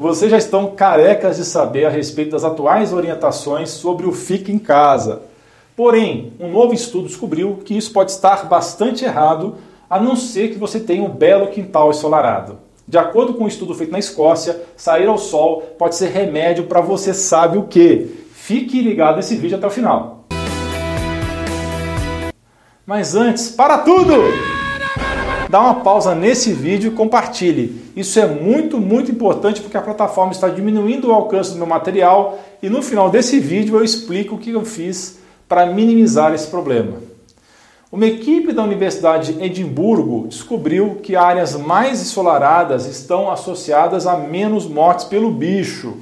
Vocês já estão carecas de saber a respeito das atuais orientações sobre o fique em casa. Porém, um novo estudo descobriu que isso pode estar bastante errado, a não ser que você tenha um belo quintal ensolarado. De acordo com um estudo feito na Escócia, sair ao sol pode ser remédio para você sabe o que. Fique ligado nesse vídeo até o final. Mas antes, para tudo! Dá uma pausa nesse vídeo e compartilhe. Isso é muito, muito importante porque a plataforma está diminuindo o alcance do meu material e no final desse vídeo eu explico o que eu fiz para minimizar esse problema. Uma equipe da Universidade de Edimburgo descobriu que áreas mais ensolaradas estão associadas a menos mortes pelo bicho.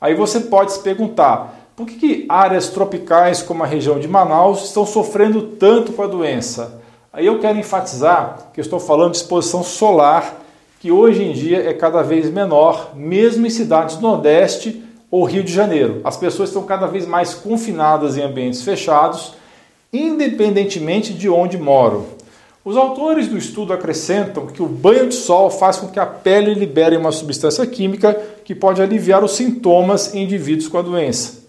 Aí você pode se perguntar, por que, que áreas tropicais como a região de Manaus estão sofrendo tanto com a doença? Aí eu quero enfatizar que estou falando de exposição solar, que hoje em dia é cada vez menor, mesmo em cidades do Nordeste ou Rio de Janeiro. As pessoas estão cada vez mais confinadas em ambientes fechados independentemente de onde moram. Os autores do estudo acrescentam que o banho de sol faz com que a pele libere uma substância química que pode aliviar os sintomas em indivíduos com a doença.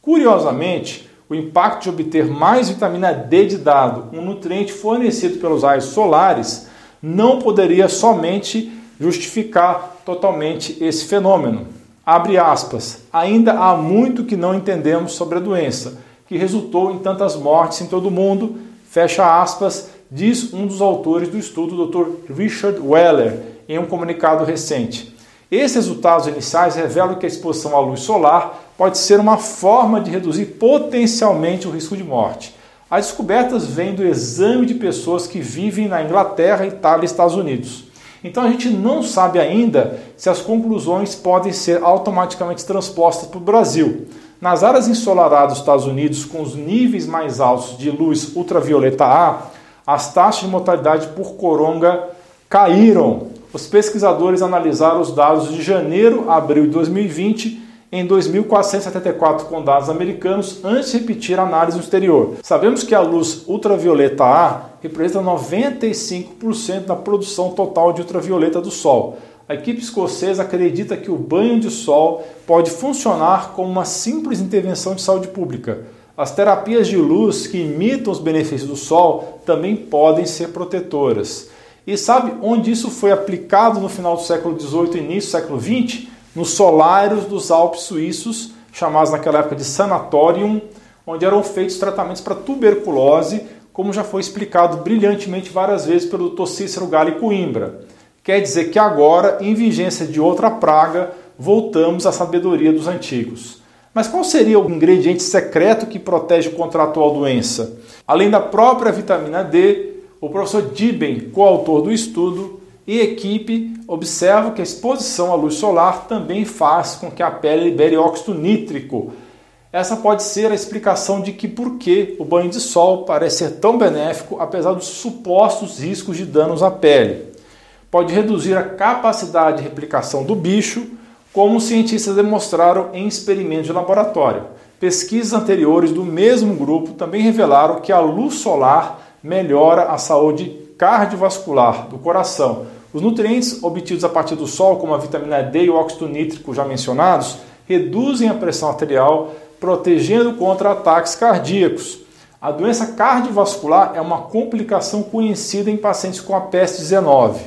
Curiosamente, o impacto de obter mais vitamina D de dado, um nutriente fornecido pelos raios solares, não poderia somente justificar totalmente esse fenômeno. Abre aspas. Ainda há muito que não entendemos sobre a doença que resultou em tantas mortes em todo o mundo, fecha aspas, diz um dos autores do estudo, Dr. Richard Weller, em um comunicado recente. Esses resultados iniciais revelam que a exposição à luz solar pode ser uma forma de reduzir potencialmente o risco de morte. As descobertas vêm do exame de pessoas que vivem na Inglaterra, Itália e Estados Unidos. Então a gente não sabe ainda se as conclusões podem ser automaticamente transpostas para o Brasil. Nas áreas ensolaradas dos Estados Unidos, com os níveis mais altos de luz ultravioleta A, as taxas de mortalidade por coronga caíram. Os pesquisadores analisaram os dados de janeiro a abril de 2020 em 2.474 condados americanos antes de repetir a análise no exterior. Sabemos que a luz ultravioleta A representa 95% da produção total de ultravioleta do Sol a equipe escocesa acredita que o banho de sol pode funcionar como uma simples intervenção de saúde pública. As terapias de luz que imitam os benefícios do sol também podem ser protetoras. E sabe onde isso foi aplicado no final do século XVIII e início do século XX? Nos solários dos Alpes suíços, chamados naquela época de sanatorium, onde eram feitos tratamentos para tuberculose, como já foi explicado brilhantemente várias vezes pelo Dr. Cícero Gali Coimbra. Quer dizer que agora, em vigência de outra praga, voltamos à sabedoria dos antigos. Mas qual seria o ingrediente secreto que protege contra a atual doença? Além da própria vitamina D, o professor Dibben, coautor do estudo, e equipe observam que a exposição à luz solar também faz com que a pele libere óxido nítrico. Essa pode ser a explicação de que por que o banho de sol parece ser tão benéfico apesar dos supostos riscos de danos à pele pode reduzir a capacidade de replicação do bicho, como os cientistas demonstraram em experimentos de laboratório. Pesquisas anteriores do mesmo grupo também revelaram que a luz solar melhora a saúde cardiovascular do coração. Os nutrientes obtidos a partir do sol, como a vitamina D e o óxido nítrico já mencionados, reduzem a pressão arterial, protegendo contra ataques cardíacos. A doença cardiovascular é uma complicação conhecida em pacientes com a peste 19.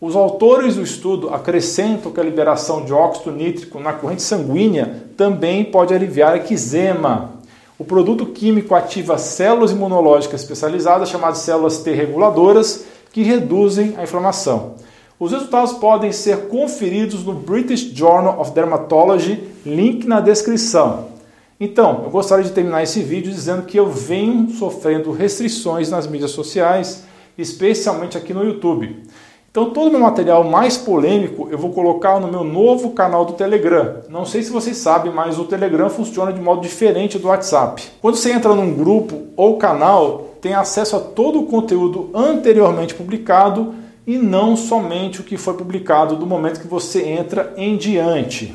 Os autores do estudo acrescentam que a liberação de óxido nítrico na corrente sanguínea também pode aliviar eczema. O produto químico ativa células imunológicas especializadas, chamadas células T reguladoras, que reduzem a inflamação. Os resultados podem ser conferidos no British Journal of Dermatology, link na descrição. Então, eu gostaria de terminar esse vídeo dizendo que eu venho sofrendo restrições nas mídias sociais, especialmente aqui no YouTube. Então todo o meu material mais polêmico eu vou colocar no meu novo canal do Telegram. Não sei se vocês sabem, mas o Telegram funciona de modo diferente do WhatsApp. Quando você entra num grupo ou canal, tem acesso a todo o conteúdo anteriormente publicado e não somente o que foi publicado do momento que você entra em diante.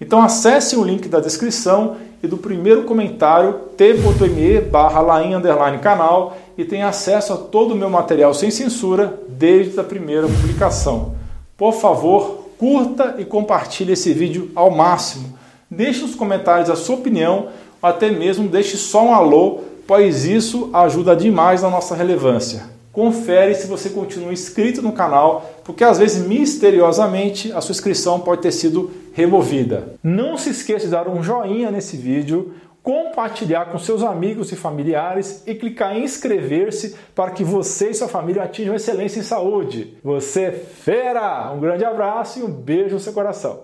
Então acesse o link da descrição e do primeiro comentário t.me barra canal e tenha acesso a todo o meu material sem censura desde a primeira publicação. Por favor, curta e compartilhe esse vídeo ao máximo. Deixe nos comentários a sua opinião, ou até mesmo deixe só um alô, pois isso ajuda demais na nossa relevância. Confere se você continua inscrito no canal, porque às vezes misteriosamente a sua inscrição pode ter sido removida. Não se esqueça de dar um joinha nesse vídeo, compartilhar com seus amigos e familiares e clicar em inscrever-se para que você e sua família atinjam excelência em saúde. Você é fera! Um grande abraço e um beijo no seu coração.